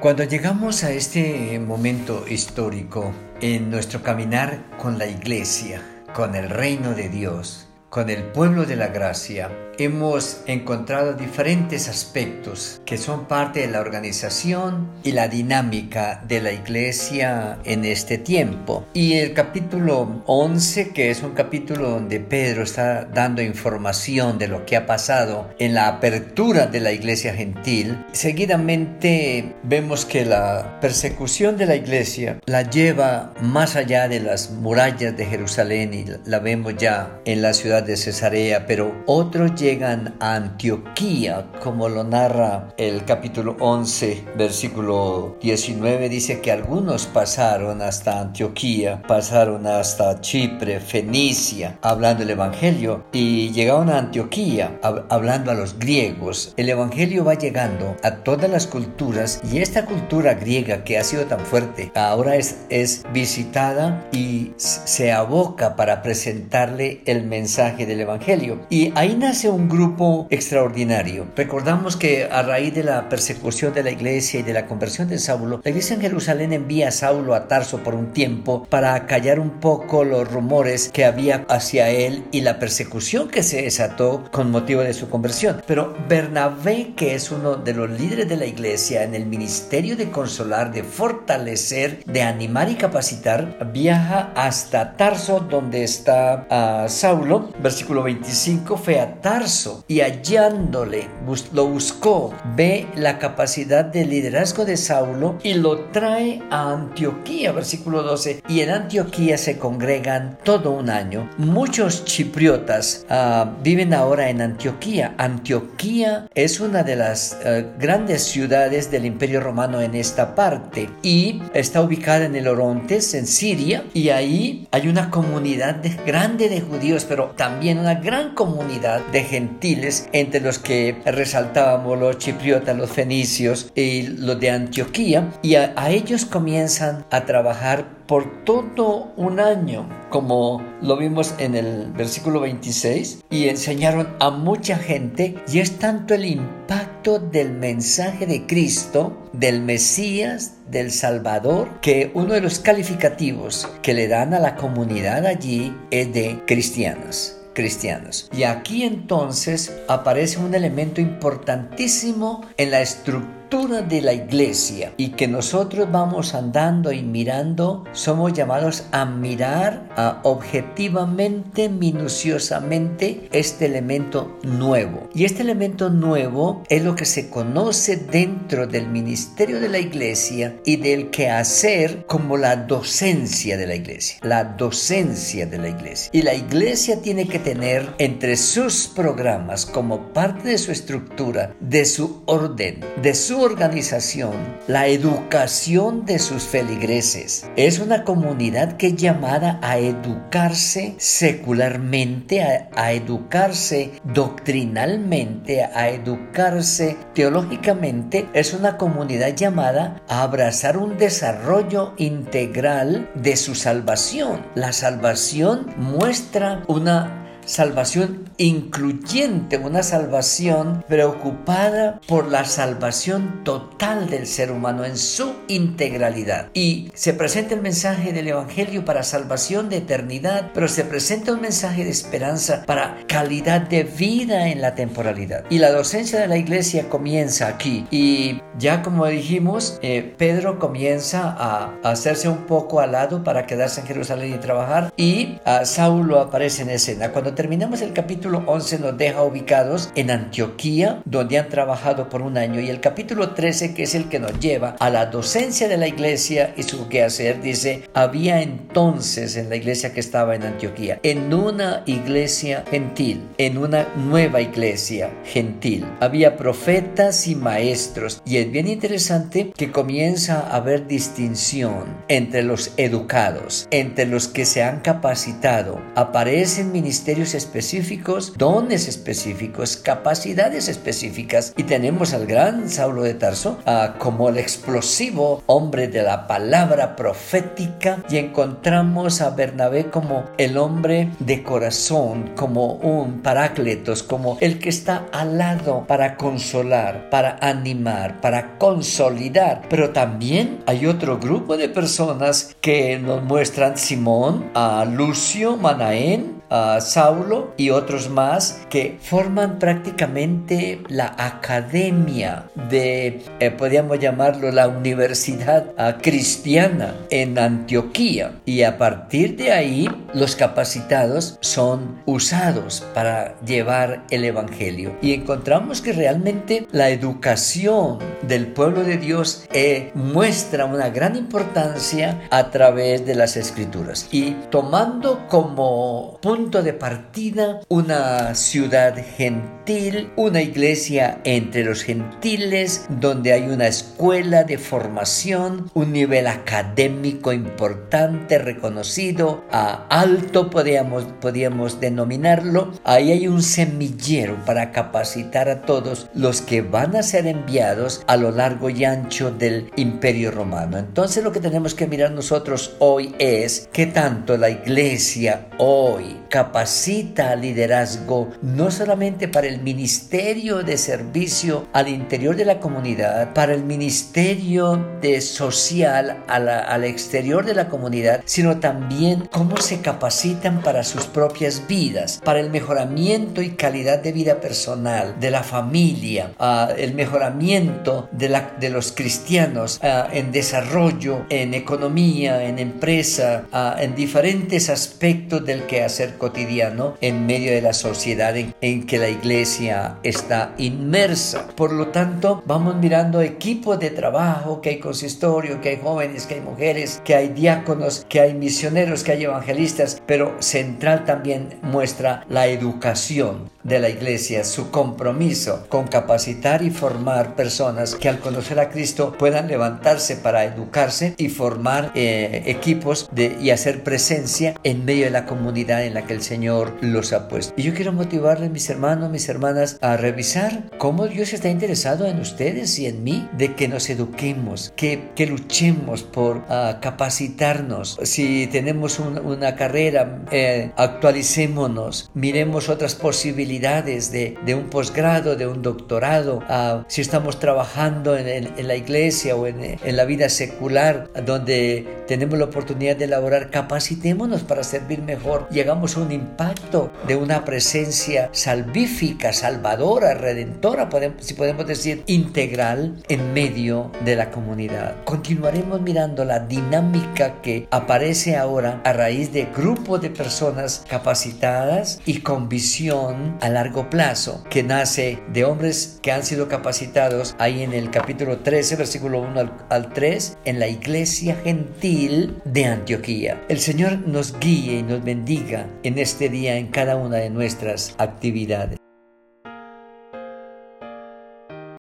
Cuando llegamos a este momento histórico en nuestro caminar con la iglesia, con el reino de Dios, con el pueblo de la gracia, hemos encontrado diferentes aspectos que son parte de la organización y la dinámica de la iglesia en este tiempo. Y el capítulo 11, que es un capítulo donde Pedro está dando información de lo que ha pasado en la apertura de la iglesia gentil, seguidamente vemos que la persecución de la iglesia la lleva más allá de las murallas de Jerusalén y la vemos ya en la ciudad de Cesarea, pero otros llegan a Antioquía, como lo narra el capítulo 11, versículo 19, dice que algunos pasaron hasta Antioquía, pasaron hasta Chipre, Fenicia, hablando el Evangelio, y llegaron a Antioquía, hablando a los griegos. El Evangelio va llegando a todas las culturas y esta cultura griega que ha sido tan fuerte, ahora es, es visitada y se aboca para presentarle el mensaje del Evangelio. Y ahí nace un grupo extraordinario. Recordamos que a raíz de la persecución de la iglesia y de la conversión de Saulo, la iglesia en Jerusalén envía a Saulo a Tarso por un tiempo para callar un poco los rumores que había hacia él y la persecución que se desató con motivo de su conversión. Pero Bernabé, que es uno de los líderes de la iglesia en el ministerio de consolar, de fortalecer, de animar y capacitar, viaja hasta Tarso donde está uh, Saulo. Versículo 25 fue a Tarso y hallándole lo buscó, ve la capacidad de liderazgo de Saulo y lo trae a Antioquía, versículo 12. Y en Antioquía se congregan todo un año. Muchos chipriotas uh, viven ahora en Antioquía. Antioquía es una de las uh, grandes ciudades del Imperio Romano en esta parte y está ubicada en el Orontes, en Siria, y ahí hay una comunidad grande de judíos, pero también una gran comunidad de gentiles, entre los que resaltábamos los chipriotas, los fenicios y los de Antioquía, y a ellos comienzan a trabajar por todo un año, como lo vimos en el versículo 26, y enseñaron a mucha gente, y es tanto el impacto del mensaje de Cristo, del Mesías, del Salvador, que uno de los calificativos que le dan a la comunidad allí es de cristianos cristianos. Y aquí entonces aparece un elemento importantísimo en la estructura de la iglesia y que nosotros vamos andando y mirando, somos llamados a mirar a objetivamente, minuciosamente este elemento nuevo. Y este elemento nuevo es lo que se conoce dentro del ministerio de la iglesia y del quehacer como la docencia de la iglesia. La docencia de la iglesia. Y la iglesia tiene que tener entre sus programas como parte de su estructura, de su orden, de su organización la educación de sus feligreses. Es una comunidad que es llamada a educarse secularmente, a, educarse doctrinalmente, a educarse teológicamente. Es una comunidad llamada a abrazar un desarrollo integral de su salvación. La salvación muestra una salvación incluyente, una salvación preocupada por la salvación total del ser humano en su integralidad. Y se presenta el mensaje del Evangelio para salvación de eternidad, pero se presenta un mensaje de esperanza para calidad de vida en la temporalidad. Y la docencia de la iglesia comienza aquí. Y ya como dijimos, eh, Pedro comienza a, hacerse un poco al lado para quedarse en Jerusalén y trabajar. Y a Saulo aparece en escena. Cuando terminamos el capítulo 11 nos deja ubicados en Antioquía, donde han trabajado por un año, y el capítulo 13, que es el que nos lleva a la docencia de la iglesia y su quehacer, dice, había entonces en la iglesia que estaba en Antioquía, en una iglesia gentil, en una nueva iglesia gentil, había profetas y maestros, y es bien interesante que comienza a haber distinción entre los educados, entre los que se han capacitado, aparecen ministerios específicos, dones específicos, capacidades específicas. Y tenemos al gran Saulo de Tarso ah, como el explosivo hombre de la palabra profética y encontramos a Bernabé como el hombre de corazón, como un parácletos, como el que está al lado para consolar, para animar, para consolidar. Pero también hay otro grupo de personas que nos muestran Simón, a Lucio, Manaén, a Saulo y otros más que forman prácticamente la academia de, eh, podríamos llamarlo, la universidad ah, cristiana en Antioquía. Y a partir de ahí, los capacitados son usados para llevar el Evangelio. Y encontramos que realmente la educación del pueblo de Dios eh, muestra una gran importancia a través de las escrituras. Y tomando como punto punto de partida una ciudad gentil, una iglesia entre los gentiles, donde hay una escuela de formación, un nivel académico importante, reconocido, a alto podríamos, denominarlo. Ahí hay un semillero para capacitar a todos los que van a ser enviados a lo largo y ancho del imperio romano. Entonces lo que tenemos que mirar nosotros hoy es que tanto la iglesia hoy capacita al liderazgo no solamente para el ministerio de servicio al interior de la comunidad, para el ministerio de social al exterior de la comunidad, sino también cómo se capacitan para sus propias vidas, para el mejoramiento y calidad de vida personal, de la familia, uh, el mejoramiento de, la, de los cristianos uh, en desarrollo, en economía, en empresa, uh, en diferentes aspectos del quehacer cotidiano en medio de la sociedad en, que la iglesia está inmersa. Por lo tanto, vamos mirando equipos de trabajo, que hay consistorio, que hay jóvenes, que hay mujeres, que hay diáconos, que hay misioneros, que hay evangelistas, pero central también muestra la educación de la iglesia, su compromiso con capacitar y formar personas que al conocer a Cristo puedan levantarse para educarse y formar eh, equipos de, y hacer presencia en medio de la comunidad en la que el Señor los ha puesto. Y yo quiero motivarles, mis hermanos, mis hermanas, a revisar cómo Dios está interesado en ustedes y en mí, de que nos eduquemos, que, que luchemos por uh, capacitarnos. Si tenemos una carrera, eh, actualicémonos, miremos otras posibilidades de, un posgrado, de un doctorado, si estamos trabajando en, la iglesia o en, la vida secular, donde tenemos la oportunidad de elaborar, capacitémonos para servir mejor y hagamos un impacto de una presencia salvífica, salvadora, redentora, si podemos decir, integral en medio de la comunidad. Continuaremos mirando la dinámica que aparece ahora a raíz de grupos de personas capacitadas y con visión a largo plazo que nace de hombres que han sido capacitados ahí en el capítulo 13, versículo 1 al, 3, en la iglesia gentil de Antioquía. El Señor nos guíe y nos bendiga en este día en cada una de nuestras actividades.